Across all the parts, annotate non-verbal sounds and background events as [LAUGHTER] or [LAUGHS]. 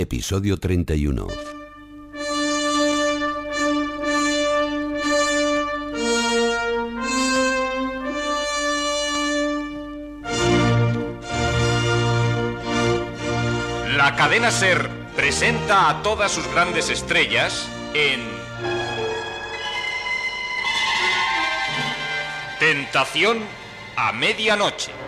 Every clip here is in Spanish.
Episodio 31. La cadena Ser presenta a todas sus grandes estrellas en Tentación a medianoche.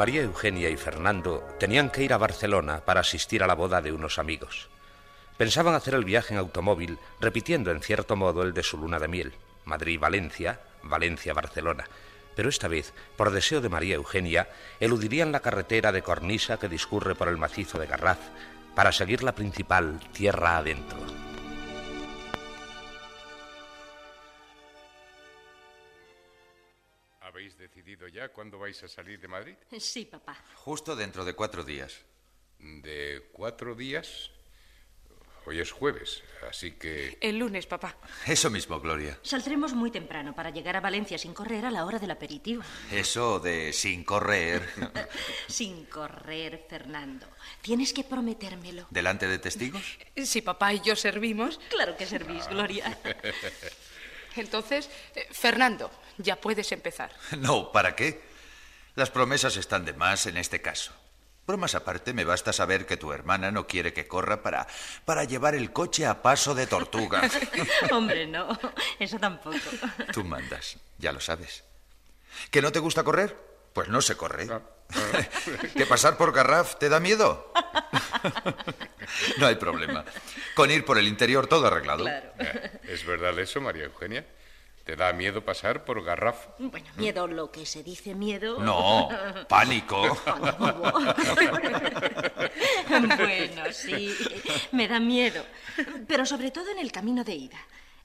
María Eugenia y Fernando tenían que ir a Barcelona para asistir a la boda de unos amigos. Pensaban hacer el viaje en automóvil, repitiendo en cierto modo el de su luna de miel, Madrid-Valencia, Valencia-Barcelona. Pero esta vez, por deseo de María Eugenia, eludirían la carretera de cornisa que discurre por el macizo de Garraf para seguir la principal tierra adentro. Decidido ya cuándo vais a salir de Madrid? Sí, papá. Justo dentro de cuatro días. De cuatro días. Hoy es jueves, así que... El lunes, papá. Eso mismo, Gloria. Saldremos muy temprano para llegar a Valencia sin correr a la hora del aperitivo. Eso de sin correr. [LAUGHS] sin correr, Fernando. Tienes que prometérmelo. ¿Delante de testigos? Si papá y yo servimos. Claro que servís, Gloria. [LAUGHS] Entonces, eh, Fernando, ya puedes empezar. [LAUGHS] No, ¿para qué? Las promesas están de más en este caso. Bromas aparte, me basta saber que tu hermana no quiere que corra para, para llevar el coche a paso de tortuga. [LAUGHS] Hombre, no, [LAUGHS] eso tampoco. Tú mandas, ya lo sabes. ¿Que no te gusta correr? Pues no se corre. [LAUGHS] ¿Que pasar por Garraf te da miedo? [LAUGHS] no hay problema. Con ir por el interior todo arreglado. Claro. ¿Es verdad eso, María Eugenia? ¿Te da miedo pasar por Garraf? Bueno, miedo, lo que se dice miedo. No, [LAUGHS] pánico. bueno, sí, me da miedo. Pero sobre todo en el camino de ida.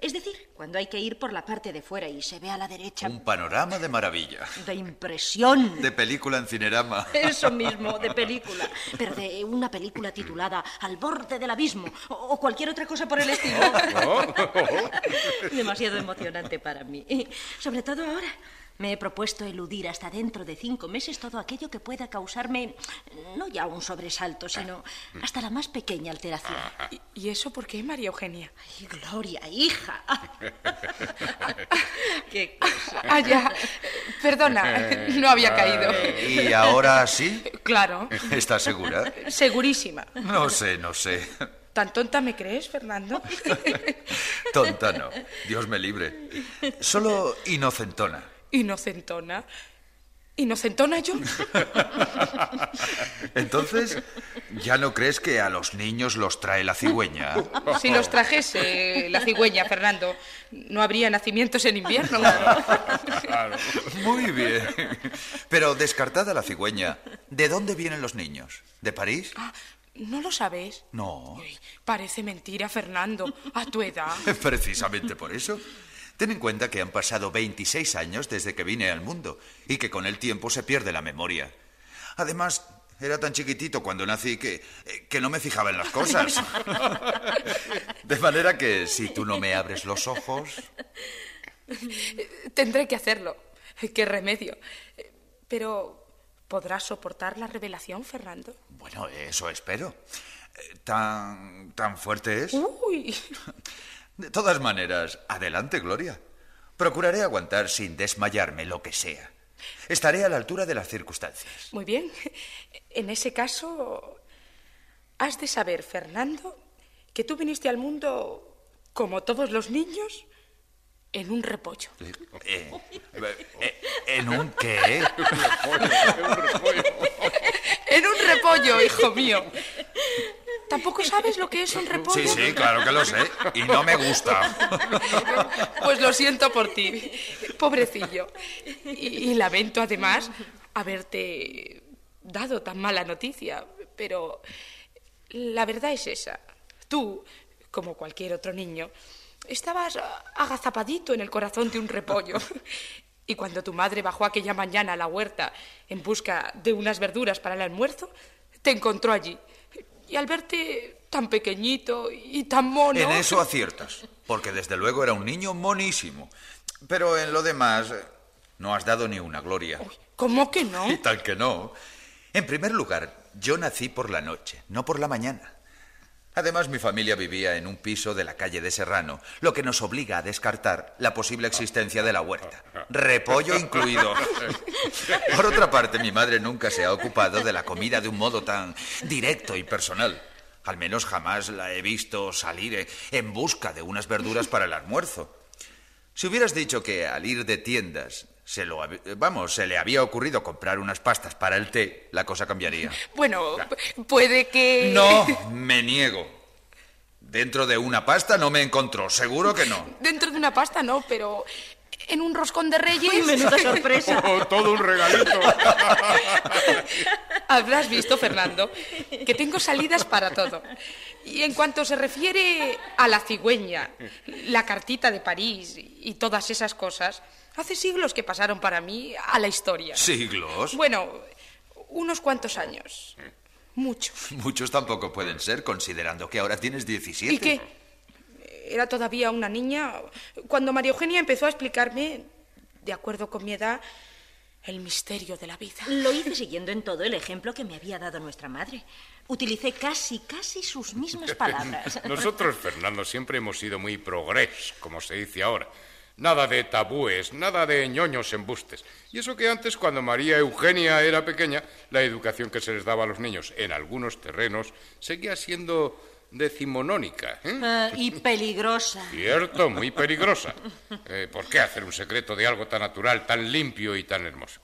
Es decir, cuando hay que ir por la parte de fuera y se ve a la derecha. Un panorama de maravilla. De impresión. De película en cinerama. [LAUGHS] Eso mismo, de película. Pero de una película titulada Al borde del abismo o cualquier otra cosa por el estilo. [LAUGHS] Demasiado emocionante para mí. Sobre todo ahora. Me he propuesto eludir hasta dentro de cinco meses todo aquello que pueda causarme no ya un sobresalto, sino hasta la más pequeña alteración. ¿Y, y eso por qué, María Eugenia? Ay, Gloria, hija. [LAUGHS] qué cosa. Ah, ya. Perdona, no había caído. ¿Y ahora sí? Claro, ¿Estás segura? segurísima. No sé, no sé. ¿Tan tonta me crees, Fernando? [LAUGHS] Tonta no. Dios me libre. Solo inocentona. Inocentona. ¿Inocentona yo? [LAUGHS] Entonces, ¿ya no crees que a los niños los trae la cigüeña? Si los trajese la cigüeña, Fernando, no habría nacimientos en invierno. Muy bien. Pero descartada la cigüeña, ¿de dónde vienen los niños? ¿De París? Ah, ¿No lo sabes? No. Uy, parece mentira, Fernando, a tu edad. [LAUGHS] Precisamente por eso. Ten en cuenta que han pasado 26 años desde que vine al mundo y que con el tiempo se pierde la memoria. Además, era tan chiquitito cuando nací que, eh, que no me fijaba en las cosas. [LAUGHS] De manera que si tú no me abres los ojos... Tendré que hacerlo. ¿Qué remedio? Pero, ¿Podrás soportar la revelación, Fernando? Bueno, eso espero. Eh, ¿Tan, tan fuerte es? Uy. [LAUGHS] De todas maneras, adelante, Gloria. Procuraré aguantar sin desmayarme lo que sea. Estaré a la altura de las circunstancias. Muy bien. En ese caso, has de saber, Fernando, que tú viniste al mundo, como todos los niños, en un repollo. Eh, eh, ¿En un qué? [LAUGHS] en un repollo, hijo mío. ¿Tampoco sabes lo que es un repollo? Sí, sí, claro que lo sé. Y no me gusta. Pues lo siento por ti, pobrecillo. Y, y lamento además haberte dado tan mala noticia. Pero la verdad es esa. Tú, como cualquier otro niño, estabas agazapadito en el corazón de un repollo. Y cuando tu madre bajó aquella mañana a la huerta en busca de unas verduras para el almuerzo, te encontró allí. Y al verte tan pequeñito y tan mono... En eso aciertas, porque desde luego era un niño monísimo. Pero en lo demás, no has dado ni una gloria. ¿Cómo que no? [LAUGHS] Y tal que no. En primer lugar, yo nací por la noche, no por la mañana. Además, mi familia vivía en un piso de la calle de Serrano, lo que nos obliga a descartar la posible existencia de la huerta. Repollo incluido. [LAUGHS] Por otra parte, mi madre nunca se ha ocupado de la comida de un modo tan directo y personal. Al menos jamás la he visto salir en busca de unas verduras para el almuerzo. Si hubieras dicho que al ir de tiendas se lo vamos, se le había ocurrido comprar unas pastas para el té, la cosa cambiaría. Bueno, puede que No, me niego. Dentro de una pasta no me encontró, seguro que no. Dentro de una pasta no, pero en un roscón de reyes. Uy, menuda sorpresa. [LAUGHS] Oh, todo un regalito. [LAUGHS] Habrás visto, Fernando, que tengo salidas para todo. Y en cuanto se refiere a la cigüeña, la cartita de París y todas esas cosas, hace siglos que pasaron para mí a la historia. ¿Siglos? Bueno, unos cuantos años. Muchos. [LAUGHS] Muchos tampoco pueden ser, considerando que ahora tienes 17. ¿Y qué? Era todavía una niña cuando María Eugenia empezó a explicarme, de acuerdo con mi edad, el misterio de la vida. Lo hice siguiendo en todo el ejemplo que me había dado nuestra madre. Utilicé casi, casi sus mismas [LAUGHS] palabras. Nosotros, Fernando, siempre hemos sido muy progres, como se dice ahora. Nada de tabúes, nada de ñoños embustes. Y eso que antes, cuando María Eugenia era pequeña, la educación que se les daba a los niños en algunos terrenos seguía siendo decimonónica. ¿eh? Ah, y peligrosa. [LAUGHS] Cierto, muy peligrosa. Eh, ¿Por qué hacer un secreto de algo tan natural, tan limpio y tan hermoso?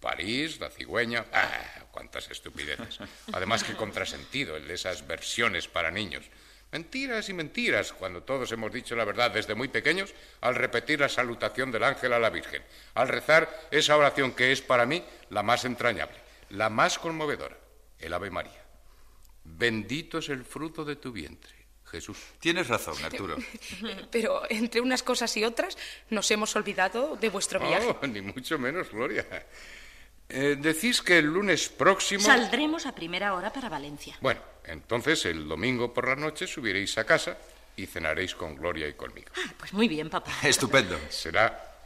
París, la cigüeña. ¡Ah! ¡Cuántas estupideces! Además, qué contrasentido el de esas versiones para niños. Mentiras y mentiras, cuando todos hemos dicho la verdad desde muy pequeños, al repetir la salutación del ángel a la Virgen, al rezar esa oración que es para mí la más entrañable, la más conmovedora, el Ave María. Bendito es el fruto de tu vientre, Jesús. Tienes razón, Arturo. [LAUGHS] Pero entre unas cosas y otras nos hemos olvidado de vuestro viaje. Oh, ni mucho menos, Gloria. Eh, decís que el lunes próximo... Saldremos a primera hora para Valencia. Bueno, entonces el domingo por la noche subiréis a casa y cenaréis con Gloria y conmigo. Ah, pues muy bien, papá. [LAUGHS] Estupendo. Será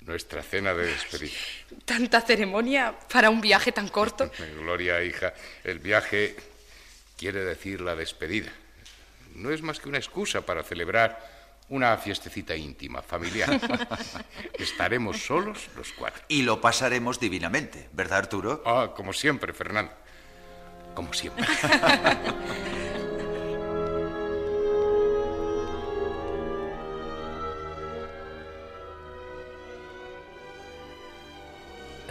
nuestra cena de despedida. Tanta ceremonia para un viaje tan corto. [LAUGHS] Gloria, hija, el viaje quiere decir la despedida. No es más que una excusa para celebrar una fiestecita íntima, familiar. [LAUGHS] Estaremos solos los cuatro. Y lo pasaremos divinamente, ¿verdad, Arturo? Ah, como siempre, Fernando. Como siempre. [LAUGHS]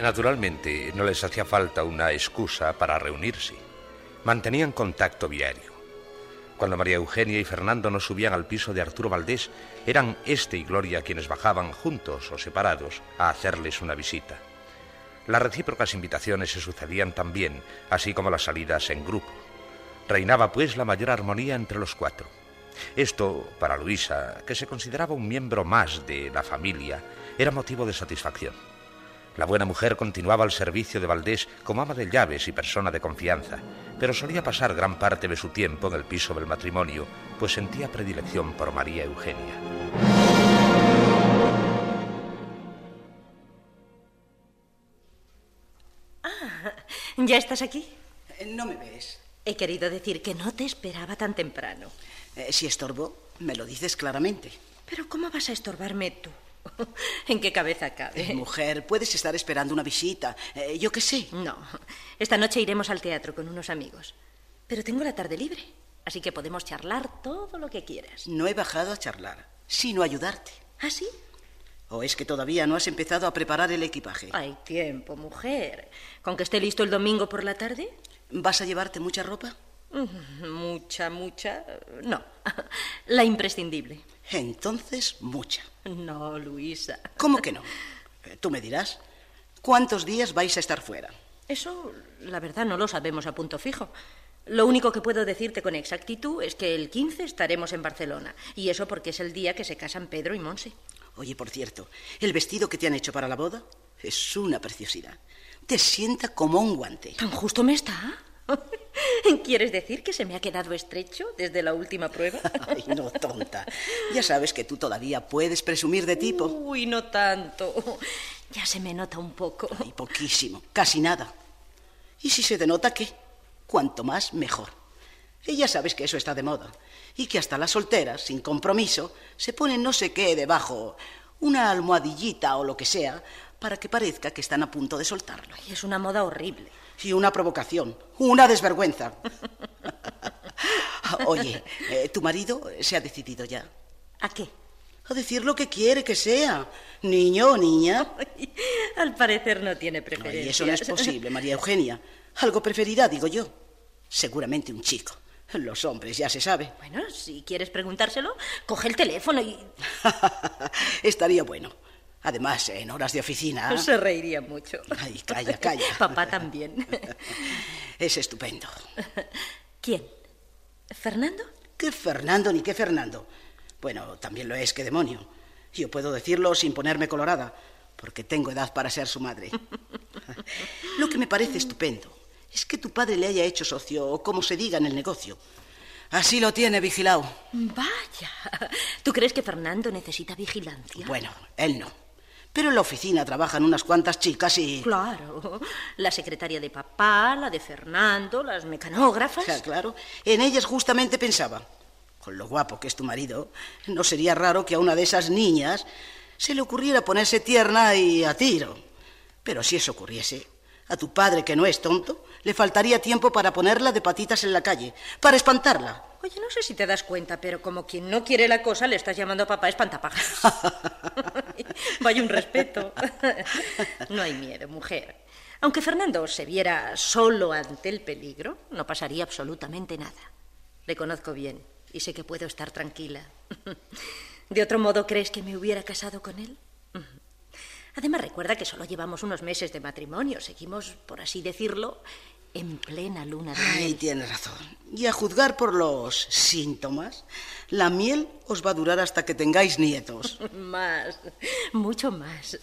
Naturalmente, no les hacía falta una excusa para reunirse. Mantenían contacto diario. Cuando María Eugenia y Fernando no subían al piso de Arturo Valdés, eran este y Gloria quienes bajaban juntos o separados a hacerles una visita. Las recíprocas invitaciones se sucedían también, así como las salidas en grupo. Reinaba pues la mayor armonía entre los cuatro. Esto, para Luisa, que se consideraba un miembro más de la familia, era motivo de satisfacción. La buena mujer continuaba al servicio de Valdés como ama de llaves y persona de confianza, pero solía pasar gran parte de su tiempo en el piso del matrimonio, pues sentía predilección por María Eugenia. Ah, ¿Ya estás aquí? Eh, No me ves. He querido decir que no te esperaba tan temprano. Eh, si estorbo, me lo dices claramente. Pero ¿cómo vas a estorbarme tú? [LAUGHS] ¿En qué cabeza Eh, cabe? mujer, puedes estar esperando una visita. eh, yo qué sé. No, esta noche iremos al teatro con unos amigos. Pero tengo la tarde libre, así que podemos charlar todo lo que quieras. No he bajado a charlar, sino a ayudarte. ¿Ah, sí? ¿O es que todavía no has empezado a preparar el equipaje? Hay tiempo, mujer. ¿Con que esté listo el domingo por la tarde? ¿Vas a llevarte mucha ropa? Mm, Mucha, mucha. No. [LAUGHS] La imprescindible. Entonces, mucha. No, Luisa. ¿Cómo que no? Eh, Tú me dirás, ¿cuántos días vais a estar fuera? Eso, la verdad, no lo sabemos a punto fijo. Lo único que puedo decirte con exactitud es que el 15 estaremos en Barcelona. Y eso porque es el día que se casan Pedro y Monse. Oye, por cierto, el vestido que te han hecho para la boda es una preciosidad. Te sienta como un guante. ¿Tan justo me está? [LAUGHS] ¿Quieres decir que se me ha quedado estrecho desde la última prueba? [LAUGHS] Ay, no, tonta. Ya sabes que tú todavía puedes presumir de tipo. Uy, no tanto. Ya se me nota un poco. Ay, poquísimo, casi nada. ¿Y si se denota qué? Cuanto más, mejor. Y ya sabes que eso está de moda. Y que hasta las solteras, sin compromiso, se ponen no sé qué debajo, una almohadillita o lo que sea, para que parezca que están a punto de soltarlo. Ay, es una moda horrible. Y una provocación, una desvergüenza. [LAUGHS] Oye, eh, ¿tu marido se ha decidido ya? ¿A qué? A decir lo que quiere que sea. Niño o niña. Ay, al parecer no tiene preferencia. eso no es posible, María Eugenia. Algo preferirá, digo yo. Seguramente un chico. Los hombres, ya se sabe. Bueno, si quieres preguntárselo, coge el teléfono y [LAUGHS] Estaría bueno. Además, en horas de oficina. se reiría mucho. Ay, calla, calla. [LAUGHS] Papá también. [LAUGHS] Es estupendo. ¿Quién? ¿Fernando? ¿Qué Fernando ni qué Fernando? Bueno, también lo es, qué demonio. Yo puedo decirlo sin ponerme colorada, porque tengo edad para ser su madre. [LAUGHS] Lo que me parece estupendo es que tu padre le haya hecho socio, o como se diga en el negocio. Así lo tiene vigilado. Vaya. ¿Tú crees que Fernando necesita vigilancia? Bueno, él no. Pero en la oficina trabajan unas cuantas chicas y... Claro. La secretaria de papá, la de Fernando, las mecanógrafas. Claro, en ellas justamente pensaba. Con lo guapo que es tu marido, no sería raro que a una de esas niñas se le ocurriera ponerse tierna y a tiro. Pero si eso ocurriese, a tu padre, que no es tonto, le faltaría tiempo para ponerla de patitas en la calle, para espantarla. Oye, no sé si te das cuenta, pero como quien no quiere la cosa, le estás llamando a papá espantapájaros. [LAUGHS] Vaya un respeto. No hay miedo, mujer. Aunque Fernando se viera solo ante el peligro, no pasaría absolutamente nada. Le conozco bien y sé que puedo estar tranquila. [LAUGHS] ¿De otro modo crees que me hubiera casado con él? Además, recuerda que solo llevamos unos meses de matrimonio. Seguimos, por así decirlo, en plena luna de Ay, miel. tienes razón. Y a juzgar por los síntomas, la miel os va a durar hasta que tengáis nietos. [LAUGHS] Más, mucho más.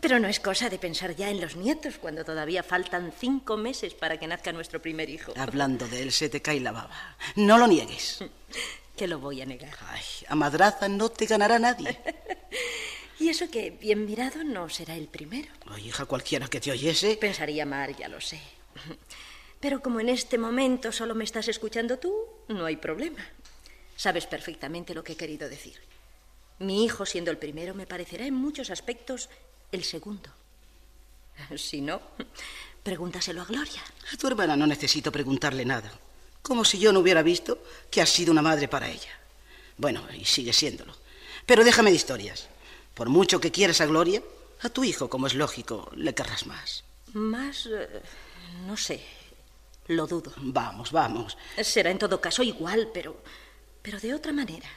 Pero no es cosa de pensar ya en los nietos cuando todavía faltan cinco meses para que nazca nuestro primer hijo. Hablando de él, se te cae la baba. No lo niegues. [LAUGHS] Que lo voy a negar. Ay, a madraza no te ganará nadie. [LAUGHS] Y eso que, bien mirado, no será el primero. Ay, hija, cualquiera que te oyese. Pensaría mal, ya lo sé. [LAUGHS] Pero como en este momento solo me estás escuchando tú, no hay problema. Sabes perfectamente lo que he querido decir. Mi hijo, siendo el primero, me parecerá en muchos aspectos el segundo. [LAUGHS] Si no, [LAUGHS] pregúntaselo a Gloria. A tu hermana no necesito preguntarle nada. Como si yo no hubiera visto que has sido una madre para ella. Bueno, y sigue siéndolo. Pero déjame de historias. Por mucho que quieras a Gloria, a tu hijo, como es lógico, le querrás más. Más, eh, no sé, lo dudo. Vamos, vamos. Será en todo caso igual, pero, pero de otra manera.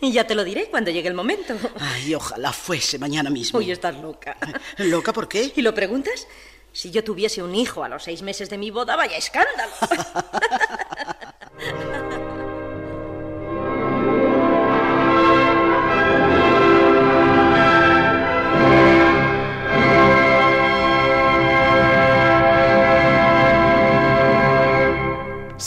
y [LAUGHS] ya te lo diré cuando llegue el momento. Ay, ojalá fuese mañana mismo. Uy, estás loca. [LAUGHS] ¿Loca por qué? ¿Y lo preguntas? Si yo tuviese un hijo a los seis meses de mi boda, vaya escándalo. [LAUGHS]